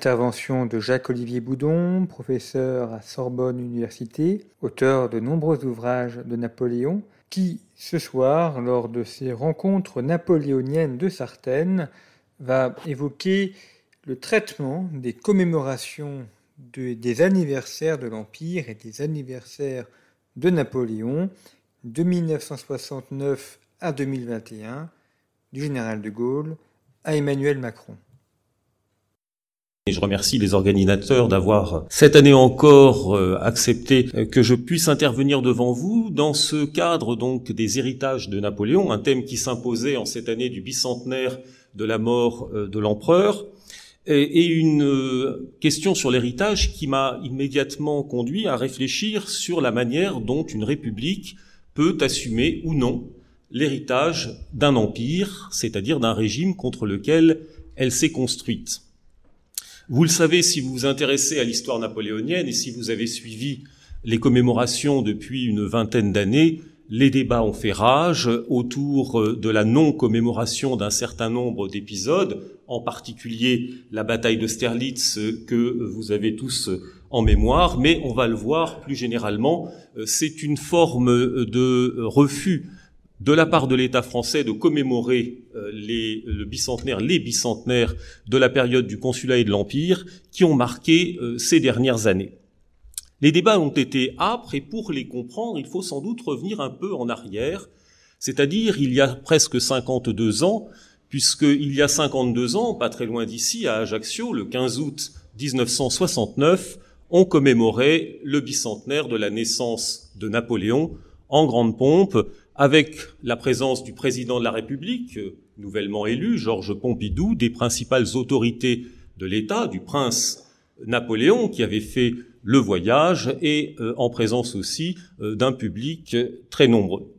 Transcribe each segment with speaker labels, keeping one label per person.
Speaker 1: Intervention de Jacques-Olivier Boudon, professeur à Sorbonne Université, auteur de nombreux ouvrages de Napoléon, qui, ce soir, lors de ses rencontres napoléoniennes de Sartène, va évoquer le traitement des commémorations des anniversaires de l'Empire et des anniversaires de Napoléon de 1969 à 2021, du général de Gaulle à Emmanuel Macron.
Speaker 2: Et je remercie les organisateurs d'avoir cette année encore euh, accepté euh, que je puisse intervenir devant vous dans ce cadre donc des héritages de Napoléon, un thème qui s'imposait en cette année du bicentenaire de la mort euh, de l'empereur et une question sur l'héritage qui m'a immédiatement conduit à réfléchir sur la manière dont une république peut assumer ou non l'héritage d'un empire, c'est-à-dire d'un régime contre lequel elle s'est construite. Vous le savez si vous vous intéressez à l'histoire napoléonienne et si vous avez suivi les commémorations depuis une vingtaine d'années, les débats ont fait rage autour de la non-commémoration d'un certain nombre d'épisodes, en particulier la bataille de Sterlitz que vous avez tous en mémoire, mais on va le voir plus généralement, c'est une forme de refus de la part de l'État français de commémorer euh, le bicentenaire, les bicentenaires de la période du consulat et de l'Empire qui ont marqué euh, ces dernières années. Les débats ont été âpres et pour les comprendre, il faut sans doute revenir un peu en arrière, c'est-à-dire il y a presque 52 ans, puisqu'il y a 52 ans, pas très loin d'ici, à Ajaccio, le 15 août 1969, on commémorait le bicentenaire de la naissance de Napoléon en grande pompe, avec la présence du président de la République, nouvellement élu, Georges Pompidou, des principales autorités de l'État, du prince Napoléon qui avait fait le voyage et euh, en présence aussi euh, d'un public très nombreux.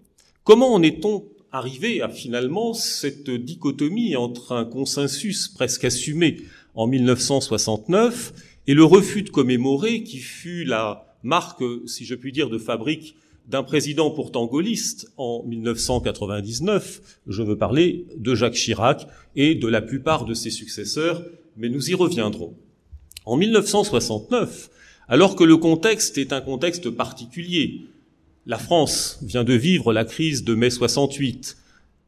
Speaker 2: Comment en est-on arrivé à finalement cette dichotomie entre un consensus presque assumé en 1969 et le refus de commémorer qui fut la marque, si je puis dire, de fabrique d'un président pourtant gaulliste en 1999, je veux parler de Jacques Chirac et de la plupart de ses successeurs, mais nous y reviendrons. En 1969, alors que le contexte est un contexte particulier, la France vient de vivre la crise de mai 68,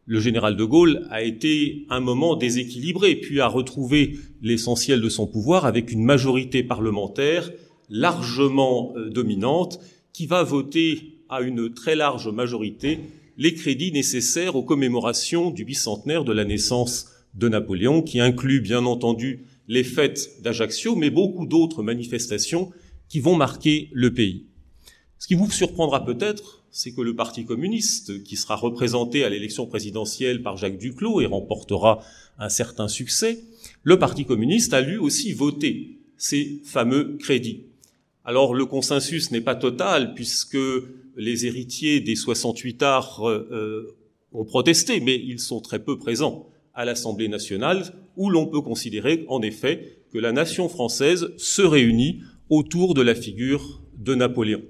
Speaker 2: le général de Gaulle a été un moment déséquilibré, puis a retrouvé l'essentiel de son pouvoir avec une majorité parlementaire largement euh, dominante qui va voter à une très large majorité les crédits nécessaires aux commémorations du bicentenaire de la naissance de Napoléon, qui inclut bien entendu les fêtes d'Ajaccio, mais beaucoup d'autres manifestations qui vont marquer le pays. Ce qui vous surprendra peut-être, c'est que le Parti communiste, qui sera représenté à l'élection présidentielle par Jacques Duclos et remportera un certain succès, le Parti communiste a lui aussi voté ces fameux crédits. Alors le consensus n'est pas total puisque les héritiers des 68 arts euh, euh, ont protesté, mais ils sont très peu présents à l'Assemblée nationale, où l'on peut considérer en effet que la nation française se réunit autour de la figure de Napoléon.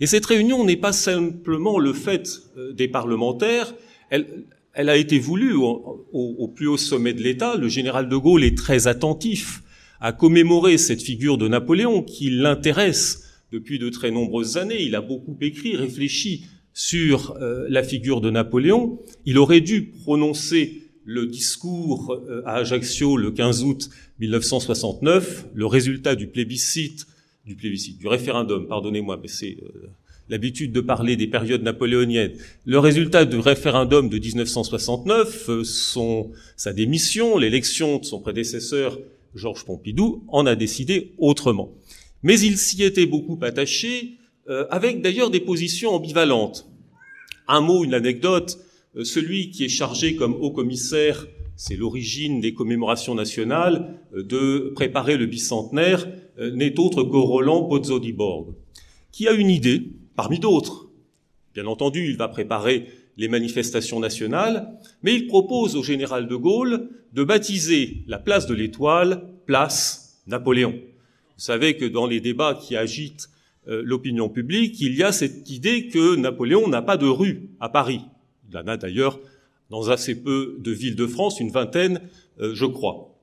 Speaker 2: Et cette réunion n'est pas simplement le fait euh, des parlementaires, elle, a été voulue au, au, plus haut sommet de l'État. Le général de Gaulle est très attentif à commémorer cette figure de Napoléon qui l'intéresse depuis de très nombreuses années. Il a beaucoup écrit, réfléchi sur euh, la figure de Napoléon. Il aurait dû prononcer le discours euh, à Ajaccio le 15 août 1969, le résultat du plébiscite, du plébiscite, du référendum, pardonnez-moi, mais c'est euh, l'habitude de parler des périodes napoléoniennes. Le résultat du référendum de 1969, euh, son, sa démission, l'élection de son prédécesseur Georges Pompidou, en a décidé autrement. Mais il s'y était beaucoup attaché, euh, avec d'ailleurs des positions ambivalentes. Un mot, une anecdote, euh, celui qui est chargé comme haut commissaire, c'est l'origine des commémorations nationales, de préparer le bicentenaire, n'est autre que Roland Pozzo di Borg, qui a une idée, parmi d'autres. Bien entendu, il va préparer les manifestations nationales, mais il propose au général de Gaulle de baptiser la place de l'Étoile place Napoléon. Vous savez que dans les débats qui agitent euh, l'opinion publique, il y a cette idée que Napoléon n'a pas de rue à Paris. Il en a d'ailleurs dans assez peu de villes de France, une vingtaine, euh, je crois.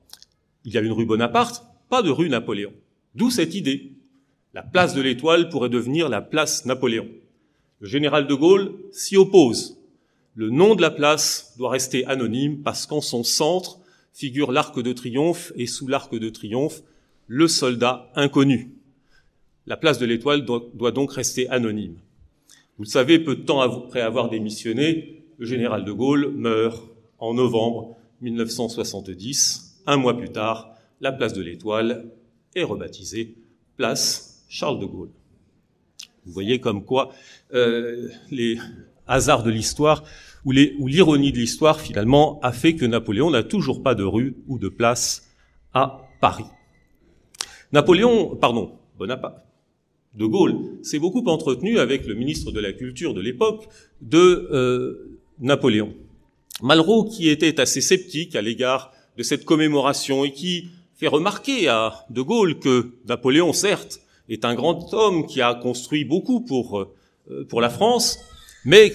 Speaker 2: Il y a une rue Bonaparte, pas de rue Napoléon. D'où cette idée. La place de l'Étoile pourrait devenir la place Napoléon. Le général de Gaulle s'y oppose. Le nom de la place doit rester anonyme parce qu'en son centre figure l'arc de triomphe et sous l'arc de triomphe, le soldat inconnu. La place de l'Étoile doit, donc rester anonyme. Vous le savez, peu de temps après avoir démissionné, le général de Gaulle meurt en novembre 1970. Un mois plus tard, la place de l'Étoile est rebaptisée place Charles de Gaulle. Vous voyez comme quoi euh, les hasards de l'histoire ou l'ironie de l'histoire finalement a fait que Napoléon n'a toujours pas de rue ou de place à Paris. Napoléon, pardon, Bonaparte, de Gaulle s'est beaucoup entretenu avec le ministre de la Culture de l'époque de euh, Napoléon. Malraux, qui était assez sceptique à l'égard de cette commémoration et qui fait remarquer à De Gaulle que Napoléon, certes, est un grand homme qui a construit beaucoup pour, euh, pour la France, mais,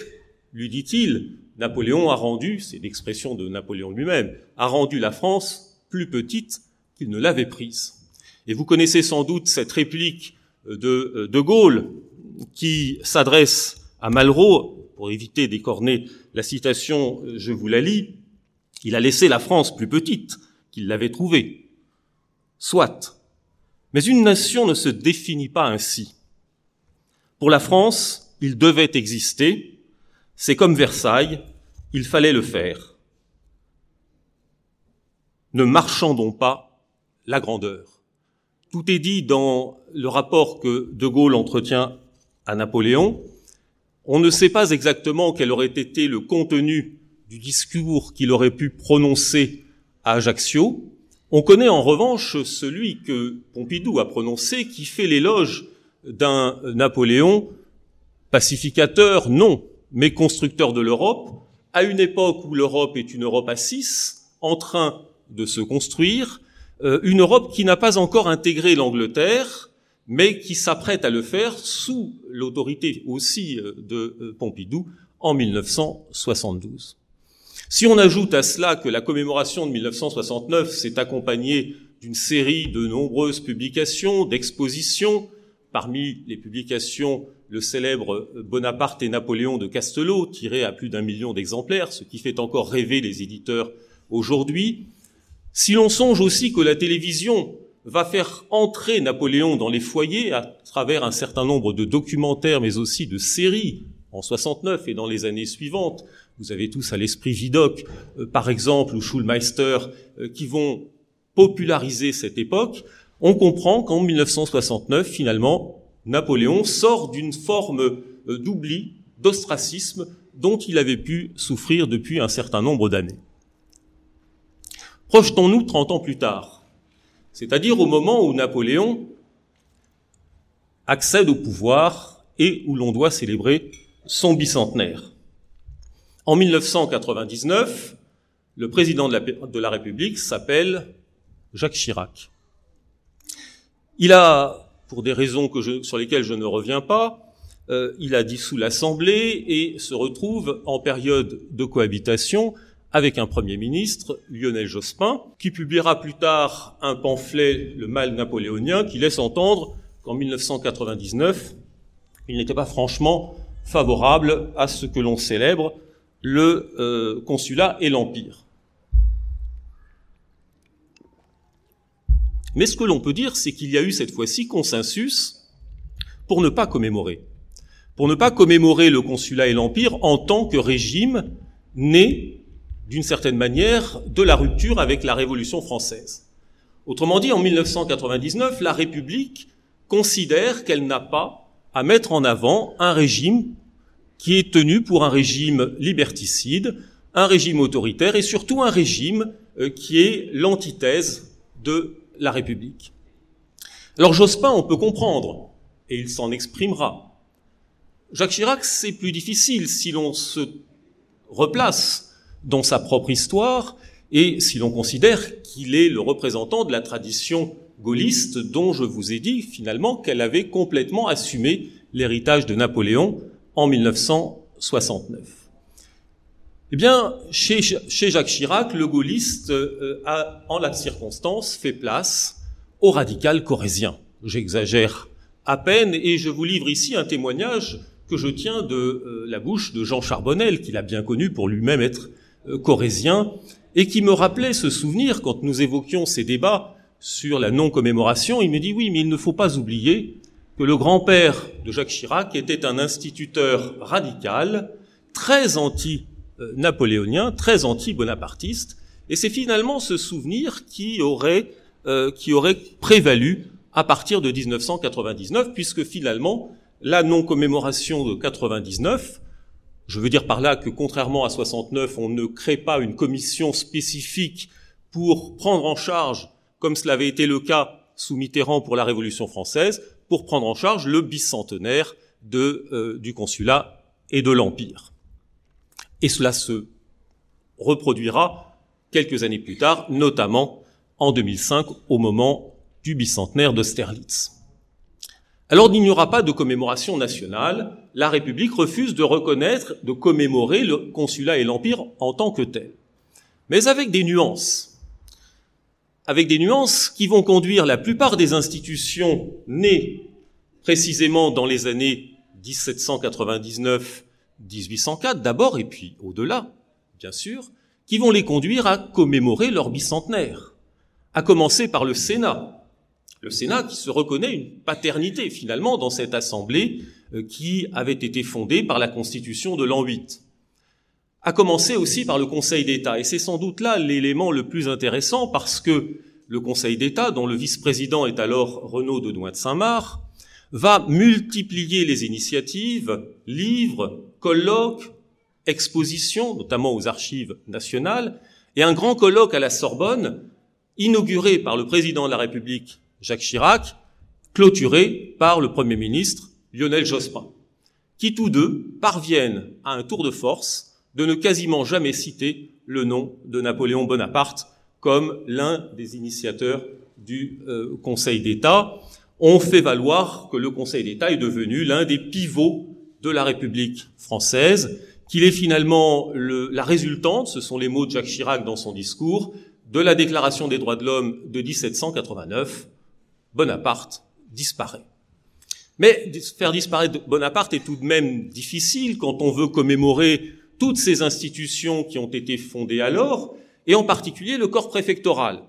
Speaker 2: lui dit-il, Napoléon a rendu, c'est l'expression de Napoléon lui-même, a rendu la France plus petite qu'il ne l'avait prise. Et vous connaissez sans doute cette réplique de euh, De Gaulle qui s'adresse à Malraux, pour éviter d'écorner la citation, euh, je vous la lis, il a laissé la France plus petite qu'il l'avait trouvée. Soit, mais une nation ne se définit pas ainsi. Pour la France, il devait exister, c'est comme Versailles, il fallait le faire. Ne marchandons pas la grandeur. Tout est dit dans le rapport que De Gaulle entretient à Napoléon. On ne sait pas exactement quel aurait été le contenu du discours qu'il aurait pu prononcer à Ajaccio, on connaît en revanche celui que Pompidou a prononcé qui fait l'éloge d'un Napoléon pacificateur, non, mais constructeur de l'Europe, à une époque où l'Europe est une Europe à six, en train de se construire, une Europe qui n'a pas encore intégré l'Angleterre, mais qui s'apprête à le faire sous l'autorité aussi euh, de euh, Pompidou en 1972. Si on ajoute à cela que la commémoration de 1969 s'est accompagnée d'une série de nombreuses publications, d'expositions, parmi les publications le célèbre Bonaparte et Napoléon de Castelot, tiré à plus d'un million d'exemplaires, ce qui fait encore rêver les éditeurs aujourd'hui. Si l'on songe aussi que la télévision va faire entrer Napoléon dans les foyers à travers un certain nombre de documentaires, mais aussi de séries en 69 et dans les années suivantes, vous avez tous à l'esprit Vidocq, euh, par exemple, ou Schulmeister, euh, qui vont populariser cette époque, on comprend qu'en 1969, finalement, Napoléon sort d'une forme euh, d'oubli, d'ostracisme, dont il avait pu souffrir depuis un certain nombre d'années. Projetons-nous 30 ans plus tard, c'est-à-dire au moment où Napoléon accède au pouvoir et où l'on doit célébrer son bicentenaire. En 1999, le président de la, République s'appelle Jacques Chirac. Il a, pour des raisons sur lesquelles je ne reviens pas, euh, il a dissous l'Assemblée et se retrouve en période de cohabitation avec un Premier ministre, Lionel Jospin, qui publiera plus tard un pamphlet, Le mal napoléonien, qui laisse entendre qu'en 1999, il n'était pas franchement favorable à ce que l'on célèbre le euh, consulat et l'empire. Mais ce que l'on peut dire, c'est qu'il y a eu cette fois-ci consensus pour ne pas commémorer, pour ne pas commémorer le consulat et l'empire en tant que régime né, d'une certaine manière, de la rupture avec la Révolution française. Autrement dit, en 1999, la République considère qu'elle n'a pas à mettre en avant un régime qui est tenu pour un régime liberticide, un régime autoritaire et surtout un régime euh, qui est l'antithèse de la République. Alors Jospin, on peut comprendre, et il s'en exprimera. Jacques Chirac, c'est plus difficile si l'on se replace dans sa propre histoire et si l'on considère qu'il est le représentant de la tradition gaulliste dont je vous ai dit finalement qu'elle avait complètement assumé l'héritage de Napoléon en 1969. Eh bien, chez, Jacques Chirac, le gaulliste euh, a, en la circonstance, fait place au radical corésien. J'exagère à peine et je vous livre ici un témoignage que je tiens de euh, la bouche de Jean Charbonnel, qu'il a bien connu pour lui-même être corésien, et qui me rappelait ce souvenir quand nous évoquions ces débats sur la non-commémoration. Il me dit oui, mais il ne faut pas oublier que le grand-père de Jacques Chirac était un instituteur radical, très anti-napoléonien, très anti-bonapartiste, et c'est finalement ce souvenir qui aurait, euh, qui aurait prévalu à partir de 1999, puisque finalement, la non-commémoration de 99, je veux dire par là que contrairement à 69, on ne crée pas une commission spécifique pour prendre en charge, comme cela avait été le cas sous Mitterrand pour la Révolution française, pour prendre en charge le bicentenaire euh, du consulat et de l'Empire. Et cela se reproduira quelques années plus tard, notamment en 2005, au moment du bicentenaire d'Austerlitz. Alors il n'y aura pas de commémoration nationale, la République refuse de reconnaître, de commémorer le consulat et l'Empire en tant que tel, mais avec des nuances. Avec des nuances qui vont conduire la plupart des institutions nées précisément dans les années 1799-1804 d'abord, et puis au-delà, bien sûr, qui vont les conduire à commémorer leur bicentenaire, à commencer par le Sénat. Le Sénat qui se reconnaît une paternité finalement dans cette assemblée euh, qui avait été fondée par la Constitution de l'an 8 à commencer aussi par le Conseil d'État. Et c'est sans doute là l'élément le plus intéressant parce que le Conseil d'État, dont le vice-président est alors Renaud de Douin de Saint-Marc, va multiplier les initiatives, livres, colloques, expositions, notamment aux archives nationales, et un grand colloque à la Sorbonne, inauguré par le président de la République, Jacques Chirac, clôturé par le Premier ministre, Lionel Jospin, qui tous deux parviennent à un tour de force de ne quasiment jamais citer le nom de Napoléon Bonaparte comme l'un des initiateurs du euh, Conseil d'État. On fait valoir que le Conseil d'État est devenu l'un des pivots de la République française, qu'il est finalement la résultante, ce sont les mots de Jacques Chirac dans son discours, de la Déclaration des droits de l'homme de 1789. Bonaparte disparaît. Mais faire disparaître Bonaparte est tout de même difficile quand on veut commémorer toutes ces institutions qui ont été fondées alors, et en particulier le corps préfectoral.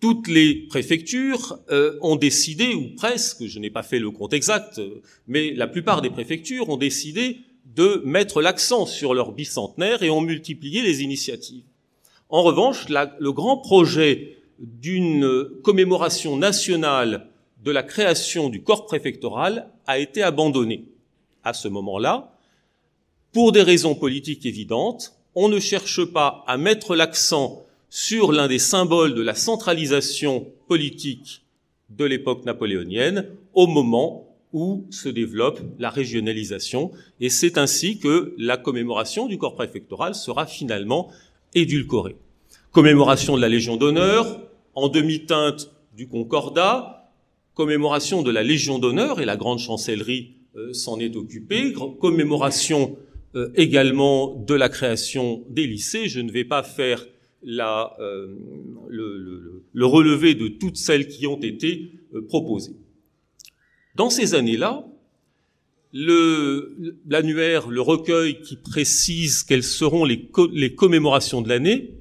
Speaker 2: Toutes les préfectures euh, ont décidé, ou presque, je n'ai pas fait le compte exact, mais la plupart des préfectures ont décidé de mettre l'accent sur leur bicentenaire et ont multiplié les initiatives. En revanche, le grand projet d'une commémoration nationale de la création du corps préfectoral a été abandonné. À ce moment-là, pour des raisons politiques évidentes, on ne cherche pas à mettre l'accent sur l'un des symboles de la centralisation politique de l'époque napoléonienne au moment où se développe la régionalisation. Et c'est ainsi que la commémoration du corps préfectoral sera finalement édulcorée. Commémoration de la Légion d'honneur, en demi-teinte du Concordat, commémoration de la Légion d'honneur, et la grande chancellerie euh, s'en est occupée, commémoration euh, également de la création des lycées. Je ne vais pas faire euh, le, le, relevé de toutes celles qui ont été proposées. Dans ces années-là, l'annuaire, le, recueil qui précise quelles seront les commémorations de l'année,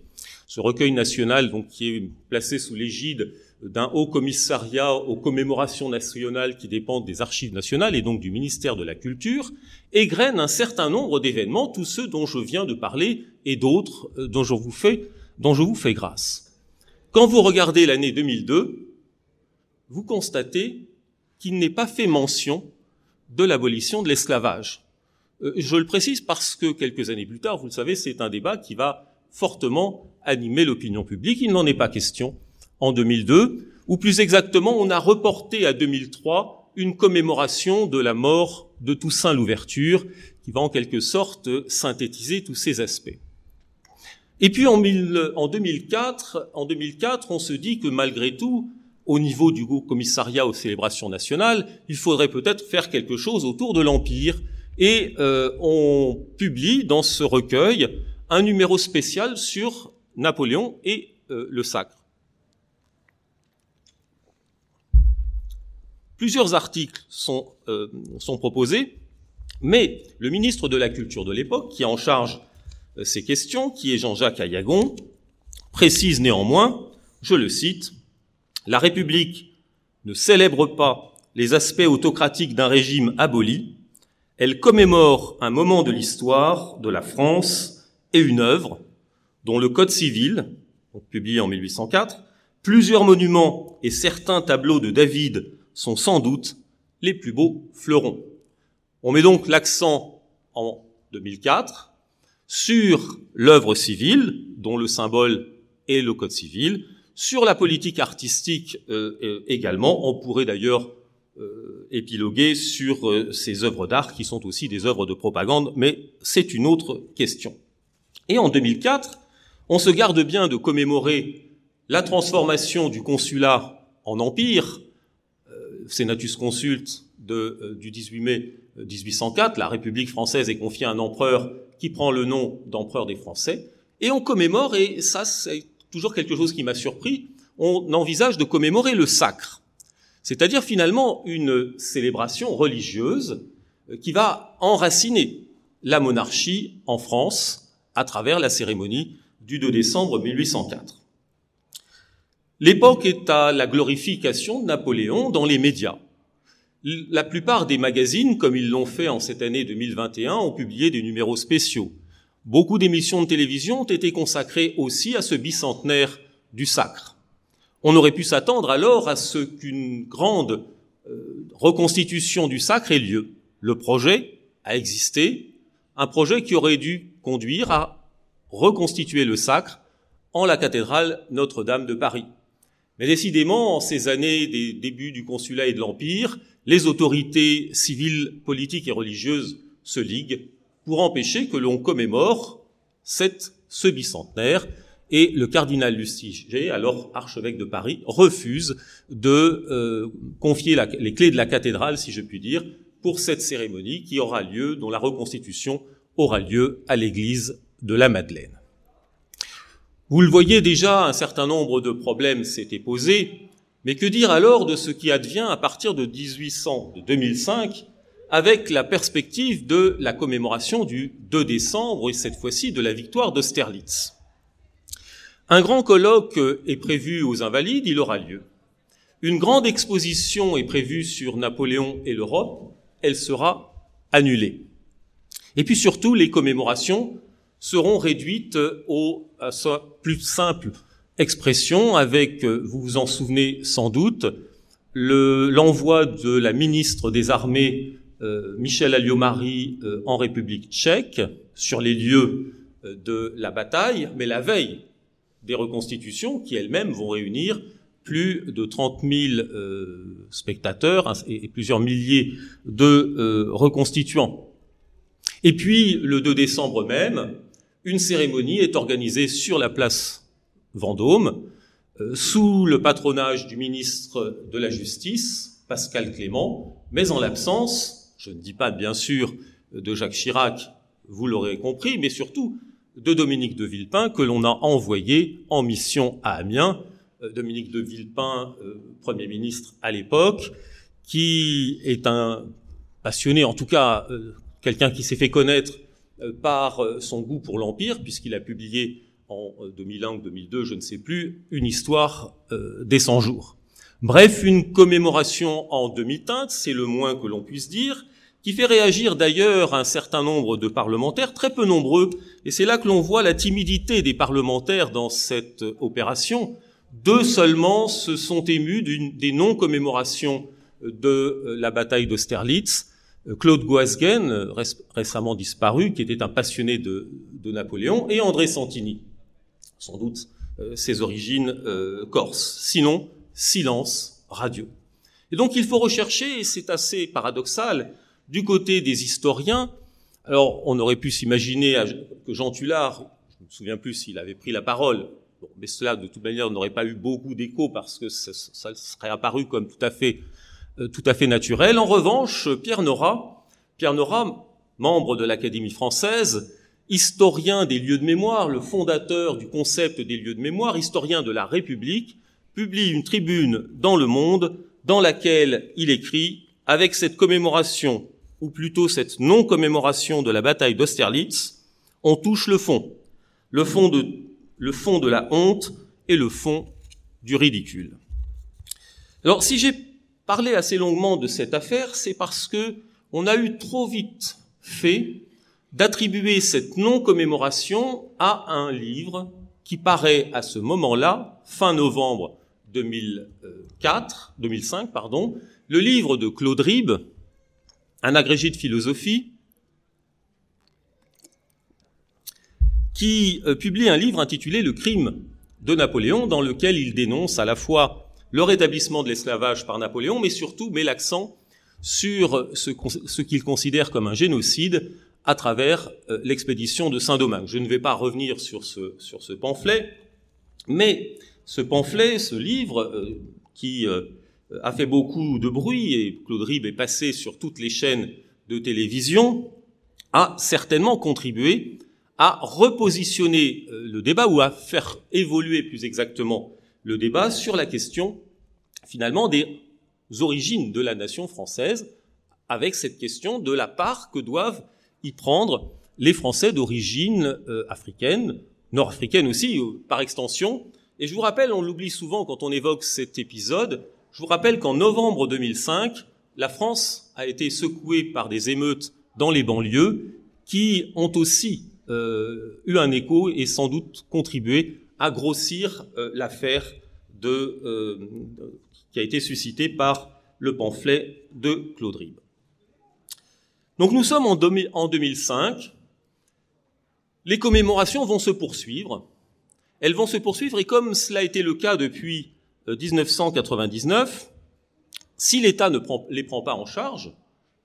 Speaker 2: ce recueil national donc qui est placé sous l'égide d'un haut commissariat aux commémorations nationales qui dépendent des archives nationales et donc du ministère de la Culture, égrène un certain nombre d'événements, tous ceux dont je viens de parler et d'autres euh, dont je vous fais, dont je vous fais grâce. Quand vous regardez l'année 2002, vous constatez qu'il n'est pas fait mention de l'abolition de l'esclavage. Euh, je le précise parce que quelques années plus tard, vous le savez, c'est un débat qui va fortement animer l'opinion publique. Il n'en est pas question en 2002, ou plus exactement, on a reporté à 2003 une commémoration de la mort de Toussaint Louverture, qui va en quelque sorte synthétiser tous ces aspects. Et puis en, 2004, en 2004, on se dit que malgré tout, au niveau du commissariat aux célébrations nationales, il faudrait peut-être faire quelque chose autour de l'Empire. Et euh, on publie dans ce recueil un numéro spécial sur Napoléon et euh, le sacre. Plusieurs articles sont, euh, sont proposés, mais le ministre de la Culture de l'époque, qui est en charge de ces questions, qui est Jean-Jacques Ayagon, précise néanmoins, je le cite, La République ne célèbre pas les aspects autocratiques d'un régime aboli, elle commémore un moment de l'histoire de la France et une œuvre dont le Code civil, publié en 1804, plusieurs monuments et certains tableaux de David sont sans doute les plus beaux fleurons. On met donc l'accent en 2004 sur l'œuvre civile, dont le symbole est le code civil, sur la politique artistique euh, euh, également. On pourrait d'ailleurs euh, épiloguer sur ces œuvres d'art qui sont aussi des œuvres de propagande, mais c'est une autre question. Et en 2004, on se garde bien de commémorer la transformation du consulat en empire, Senatus Consult de, euh, du 18 mai 1804, la République française est confiée à un empereur qui prend le nom d'empereur des Français, et on commémore, et ça c'est toujours quelque chose qui m'a surpris, on envisage de commémorer le sacre, c'est-à-dire finalement une célébration religieuse euh, qui va enraciner la monarchie en France à travers la cérémonie du 2 décembre 1804. L'époque est à la glorification de Napoléon dans les médias. La plupart des magazines, comme ils l'ont fait en cette année 2021, ont publié des numéros spéciaux. Beaucoup d'émissions de télévision ont été consacrées aussi à ce bicentenaire du sacre. On aurait pu s'attendre alors à ce qu'une grande euh, reconstitution du sacre ait lieu. Le projet a existé, un projet qui aurait dû conduire à reconstituer le sacre en la cathédrale Notre-Dame de Paris. Mais décidément, en ces années des débuts du consulat et de l'Empire, les autorités civiles, politiques et religieuses se liguent pour empêcher que l'on commémore cette, ce bicentenaire. Et le cardinal Lustiger, alors archevêque de Paris, refuse de euh, confier les clés de la cathédrale, si je puis dire, pour cette cérémonie qui aura lieu, dont la reconstitution aura lieu à l'église de la Madeleine. Vous le voyez déjà, un certain nombre de problèmes s'étaient posés, mais que dire alors de ce qui advient à partir de 1800, de 2005, avec la perspective de la commémoration du 2 décembre et cette fois-ci de la victoire d'Austerlitz. Un grand colloque est prévu aux Invalides, il aura lieu. Une grande exposition est prévue sur Napoléon et l'Europe, elle sera annulée. Et puis surtout, les commémorations seront réduites au, à sa plus simple expression avec, euh, vous vous en souvenez sans doute, l'envoi de la ministre des Armées euh, Michel Alliot-Marie euh, en République tchèque sur les lieux de la bataille, mais la veille des reconstitutions qui elles-mêmes vont réunir plus de 30 000 spectateurs et, plusieurs milliers de reconstituants. Et puis, le 2 décembre même, une cérémonie est organisée sur la place Vendôme, euh, sous le patronage du ministre de la Justice, Pascal Clément, mais en l'absence, je ne dis pas bien sûr de Jacques Chirac, vous l'aurez compris, mais surtout de Dominique de Villepin, que l'on a envoyé en mission à Amiens. Euh, Dominique de Villepin, euh, Premier ministre à l'époque, qui est un passionné, en tout cas quelqu'un qui s'est fait connaître par euh, son goût pour l'Empire, puisqu'il a publié en 2001 ou 2002, je ne sais plus, une histoire des 100 jours. Bref, une commémoration en demi-teinte, c'est le moins que l'on puisse dire, qui fait réagir d'ailleurs un certain nombre de parlementaires, très peu nombreux, et c'est là que l'on voit la timidité des parlementaires dans cette opération. Deux seulement se sont émus des non-commémorations de la bataille d'Austerlitz. Claude Goasguen, récemment disparu, qui était un passionné de, Napoléon, et André Santini, sans doute euh, ses origines euh, corses. Sinon, silence radio. Et donc il faut rechercher, et c'est assez paradoxal, du côté des historiens, alors on aurait pu s'imaginer que Jean Tullard, je ne me souviens plus s'il avait pris la parole, mais cela de toute manière n'aurait pas eu beaucoup d'écho parce que ça, serait apparu comme tout à fait, euh, tout à fait naturel. En revanche, Pierre Nora, Pierre Nora, membre de l'Académie française, historien des lieux de mémoire, le fondateur du concept des lieux de mémoire, historien de la République, publie une tribune dans Le Monde dans laquelle il écrit avec cette commémoration, ou plutôt cette non-commémoration de la bataille d'Austerlitz, on touche le fond, le fond de, le fond de la honte et le fond du ridicule. Alors, si j'ai parlé assez longuement de cette affaire, c'est parce que on a eu trop vite fait d'attribuer cette non-commémoration à un livre qui paraît à ce moment-là, fin novembre 2004, 2005, pardon, le livre de Claude Ribes, un agrégé de philosophie, qui euh, publie un livre intitulé Le crime de Napoléon, dans lequel il dénonce à la fois le rétablissement de l'esclavage par Napoléon, mais surtout met l'accent sur ce, qu'il considère comme un génocide à travers euh, l'expédition de Saint-Domingue. Je ne vais pas revenir sur ce, pamphlet, mais ce pamphlet, ce livre, euh, qui euh, a fait beaucoup de bruit, et Claude Ribes est passé sur toutes les chaînes de télévision, a certainement contribué à repositionner le débat, ou à faire évoluer plus exactement le débat sur la question, finalement, des origines de la nation française, avec cette question de la part que doivent y prendre les Français d'origine africaine, nord-africaine aussi, par extension, et je vous rappelle, on l'oublie souvent quand on évoque cet épisode, je vous rappelle qu'en novembre 2005, la France a été secouée par des émeutes dans les banlieues qui ont aussi euh, eu un écho et sans doute contribué grossir euh, l'affaire euh, qui a été suscitée par le pamphlet de Claude Ribes. Donc nous sommes en, en 2005, les commémorations vont se poursuivre, elles vont se poursuivre et comme cela a été le cas depuis 1999, euh, si l'État ne les prend pas en charge,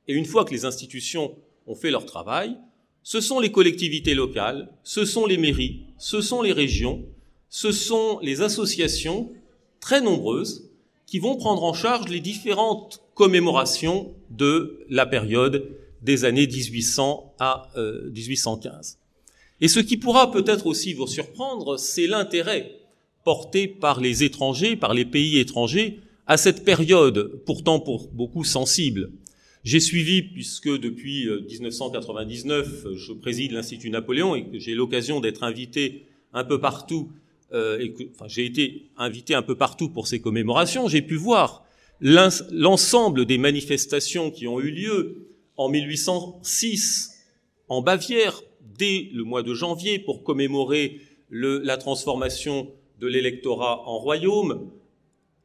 Speaker 2: et une fois que les institutions ont fait leur travail, ce sont les collectivités locales, ce sont les mairies, ce sont les régions, ce sont les associations très nombreuses qui vont prendre en charge les différentes commémorations de la période des années 1800 à 1815. Euh, et ce qui pourra peut-être aussi vous surprendre, c'est l'intérêt porté par les étrangers, par les pays étrangers, à cette période pourtant pour beaucoup sensible. J'ai suivi, puisque depuis 1999, euh, je préside l'Institut Napoléon et que j'ai l'occasion d'être invité un peu partout, euh, et enfin, j'ai été invité un peu partout pour ces commémorations, j'ai pu voir l'ensemble des manifestations qui ont eu lieu en 1806 en Bavière dès le mois de janvier pour commémorer la transformation de l'électorat en royaume.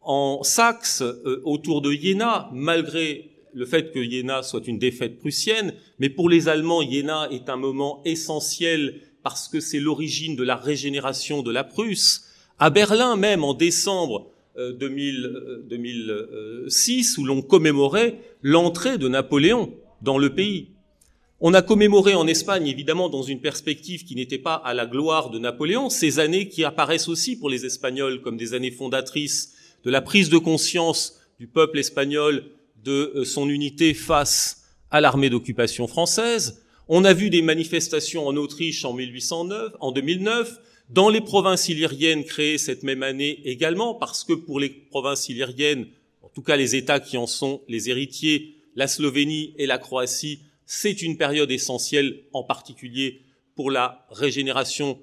Speaker 2: En Saxe, euh, autour de Iéna, malgré le fait que Iéna soit une défaite prussienne, mais pour les Allemands, Iéna est un moment essentiel parce que c'est l'origine de la régénération de la Prusse. À Berlin même, en décembre 2006, euh, euh, où l'on commémorait l'entrée de Napoléon dans le pays. On a commémoré en Espagne, évidemment, dans une perspective qui n'était pas à la gloire de Napoléon, ces années qui apparaissent aussi pour les Espagnols comme des années fondatrices de la prise de conscience du peuple espagnol de euh, son unité face à l'armée d'occupation française. On a vu des manifestations en Autriche en 1809, en 2009, dans les provinces illyriennes créées cette même année également, parce que pour les provinces illyriennes, en tout cas les États qui en sont les héritiers, la Slovénie et la Croatie, c'est une période essentielle, en particulier pour la régénération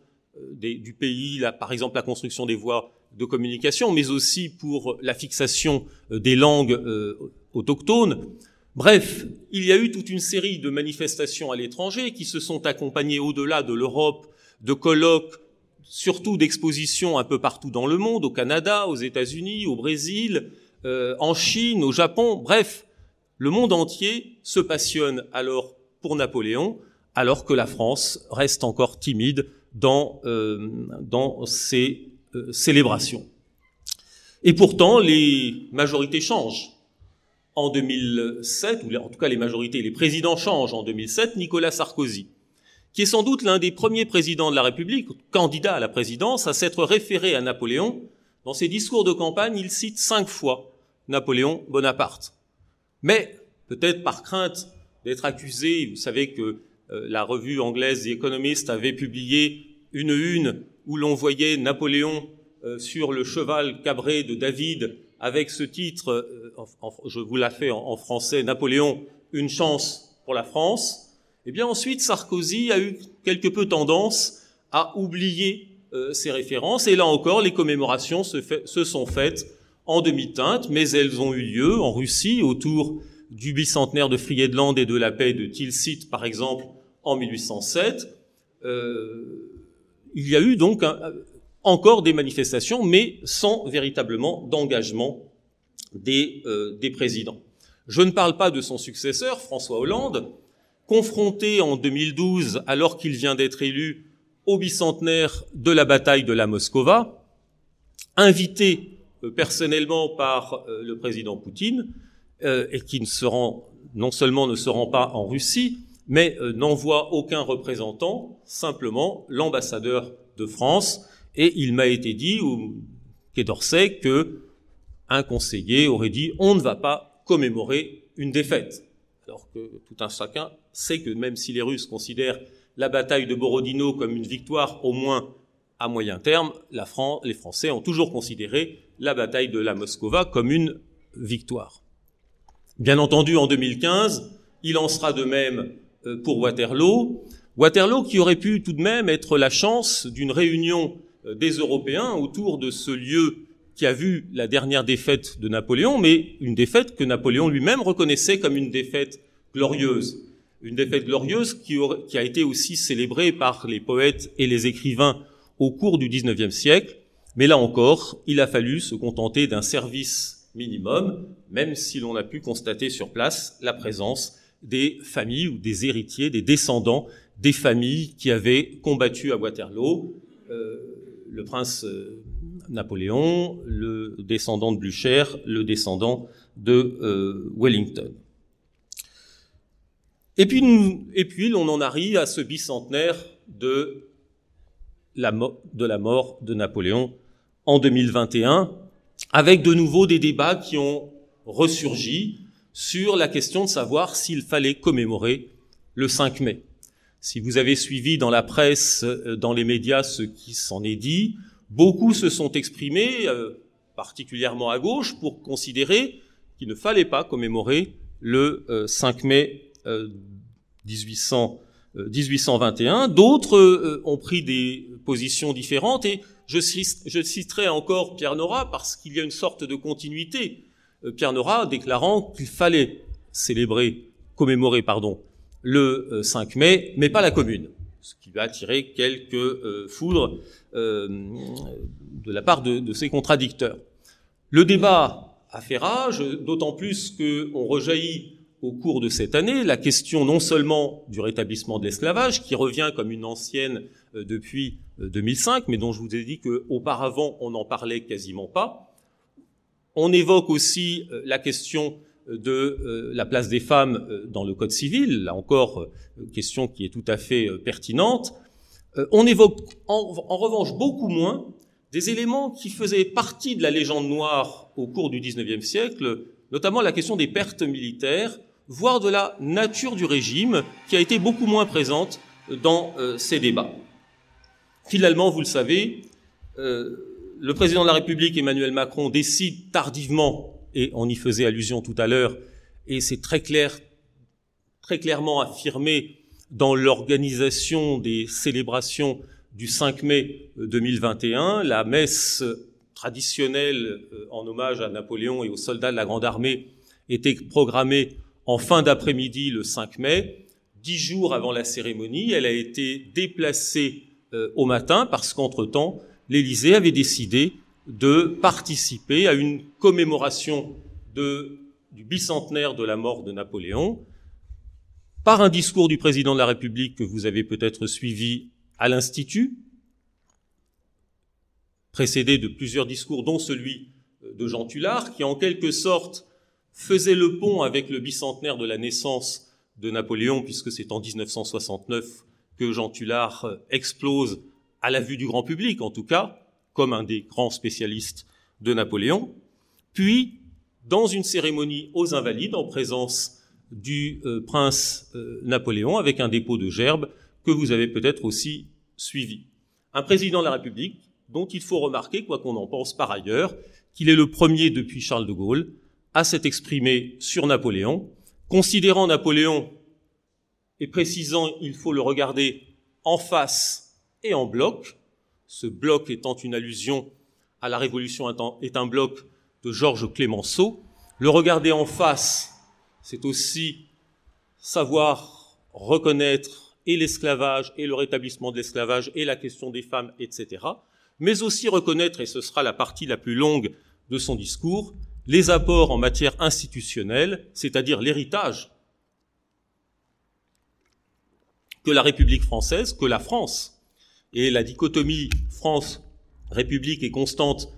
Speaker 2: du pays, par exemple la construction des voies de communication, mais aussi pour la fixation des langues autochtones. Bref, il y a eu toute une série de manifestations à l'étranger qui se sont accompagnées au-delà de l'Europe, de colloques, surtout d'expositions un peu partout dans le monde, au Canada, aux États-Unis, au Brésil, euh, en Chine, au Japon. Bref, le monde entier se passionne alors pour Napoléon, alors que la France reste encore timide dans, euh, dans ses euh, célébrations. Et pourtant, les majorités changent en 2007, ou en tout cas les majorités, les présidents changent en 2007, Nicolas Sarkozy, qui est sans doute l'un des premiers présidents de la République, candidat à la présidence, à s'être référé à Napoléon. Dans ses discours de campagne, il cite cinq fois Napoléon Bonaparte. Mais, peut-être par crainte d'être accusé, vous savez que euh, la revue anglaise The Economist avait publié une une où l'on voyait Napoléon euh, sur le cheval cabré de David avec ce titre, euh, je vous la fais en, français, Napoléon, une chance pour la France, eh bien ensuite Sarkozy a eu quelque peu tendance à oublier euh, ces références, et là encore les commémorations se, se sont faites en demi-teinte, mais elles ont eu lieu en Russie autour du bicentenaire de Friedland et de la paix de Tilsit, par exemple, en 1807. Euh, il y a eu donc un, encore des manifestations, mais sans véritablement d'engagement des, euh, des présidents. Je ne parle pas de son successeur, François Hollande, confronté en 2012, alors qu'il vient d'être élu au bicentenaire de la bataille de la Moscova, invité euh, personnellement par euh, le président Poutine, et qui ne se rend, non seulement ne se rend pas en Russie, mais n'envoie aucun représentant, simplement l'ambassadeur de France, et il m'a été dit au Quai d'Orsay que un conseiller aurait dit on ne va pas commémorer une défaite. Alors que tout un chacun sait que même si les Russes considèrent la bataille de Borodino comme une victoire au moins à moyen terme, la France, les Français ont toujours considéré la bataille de la Moscova comme une victoire. Bien entendu, en 2015, il en sera de même euh, pour Waterloo. Waterloo qui aurait pu tout de même être la chance d'une réunion des Européens autour de ce lieu qui a vu la dernière défaite de Napoléon, mais une défaite que Napoléon lui-même reconnaissait comme une défaite glorieuse. Une défaite glorieuse qui, a été aussi célébrée par les poètes et les écrivains au cours du XIXe siècle. Mais là encore, il a fallu se contenter d'un service minimum, même si l'on a pu constater sur place la présence des familles ou des héritiers, des descendants des familles qui avaient combattu à Waterloo. Euh, le prince euh, Napoléon, le descendant de Blücher, le descendant de euh, Wellington. Et puis, et on en arrive à ce bicentenaire de la, de la mort de Napoléon en 2021, avec de nouveau des débats qui ont ressurgi sur la question de savoir s'il fallait commémorer le 5 mai. Si vous avez suivi dans la presse, euh, dans les médias ce qui s'en est dit, beaucoup se sont exprimés, euh, particulièrement à gauche, pour considérer qu'il ne fallait pas commémorer le 5 euh, mai 1800, 1821. D'autres ont pris des positions différentes et je, je citerai encore Pierre Nora parce qu'il y a une sorte de continuité. Pierre Nora déclarant qu'il fallait célébrer, commémorer, pardon, le 5 euh, mai, mais pas la commune, ce qui va attirer quelques euh, foudres euh, de la part de, de ses contradicteurs. Le débat a fait rage, d'autant plus qu'on rejaillit au cours de cette année la question non seulement du rétablissement de l'esclavage, qui revient comme une ancienne depuis 2005, mais dont je vous ai dit qu'auparavant on n'en parlait quasiment pas. On évoque aussi la question de euh, la place des femmes euh, dans le Code civil, là encore, euh, question qui est tout à fait pertinente. on évoque en, revanche beaucoup moins des éléments qui faisaient partie de la légende noire au cours du XIXe siècle, notamment la question des pertes militaires, voire de la nature du régime, qui a été beaucoup moins présente dans ces débats. Finalement, vous le savez, le président de la République, Emmanuel Macron, décide tardivement et on y faisait allusion tout à l'heure, et c'est très clair, très clairement affirmé dans l'organisation des célébrations du 5 mai 2021, la messe traditionnelle en hommage à Napoléon et aux soldats de la Grande Armée était programmée en fin d'après-midi le 5 mai, dix jours avant la cérémonie. Elle a été déplacée au matin parce qu'entre-temps, l'Élysée avait décidé de participer à une commémoration du bicentenaire de la mort de Napoléon par un discours du président de la République que vous avez peut-être suivi à l'Institut, précédé de plusieurs discours, dont celui de Jean Tullard, qui en quelque sorte faisait le pont avec le bicentenaire de la naissance de Napoléon, puisque c'est en 1969 que Jean Tullard explose à la vue du grand public, en tout cas, comme un des grands spécialistes de Napoléon, puis dans une cérémonie aux Invalides en présence du euh, prince euh, Napoléon avec un dépôt de gerbes que vous avez peut-être aussi suivi. Un président de la République dont il faut remarquer, quoi qu'on en pense par ailleurs, qu'il est le premier depuis Charles de Gaulle à s'être exprimé sur Napoléon, considérant Napoléon et précisant il faut le regarder en face et en bloc, ce bloc étant une allusion à la Révolution est un bloc de Georges Clémenceau. Le regarder en face, c'est aussi savoir reconnaître et l'esclavage et le rétablissement de l'esclavage et la question des femmes, etc. Mais aussi reconnaître, et ce sera la partie la plus longue de son discours, les apports en matière institutionnelle, c'est-à-dire l'héritage que la République française, que la France et la dichotomie France-République est constante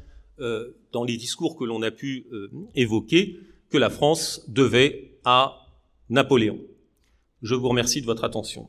Speaker 2: euh, dans les discours que l'on a pu euh, évoquer, que la France devait à Napoléon. Je vous remercie de votre attention.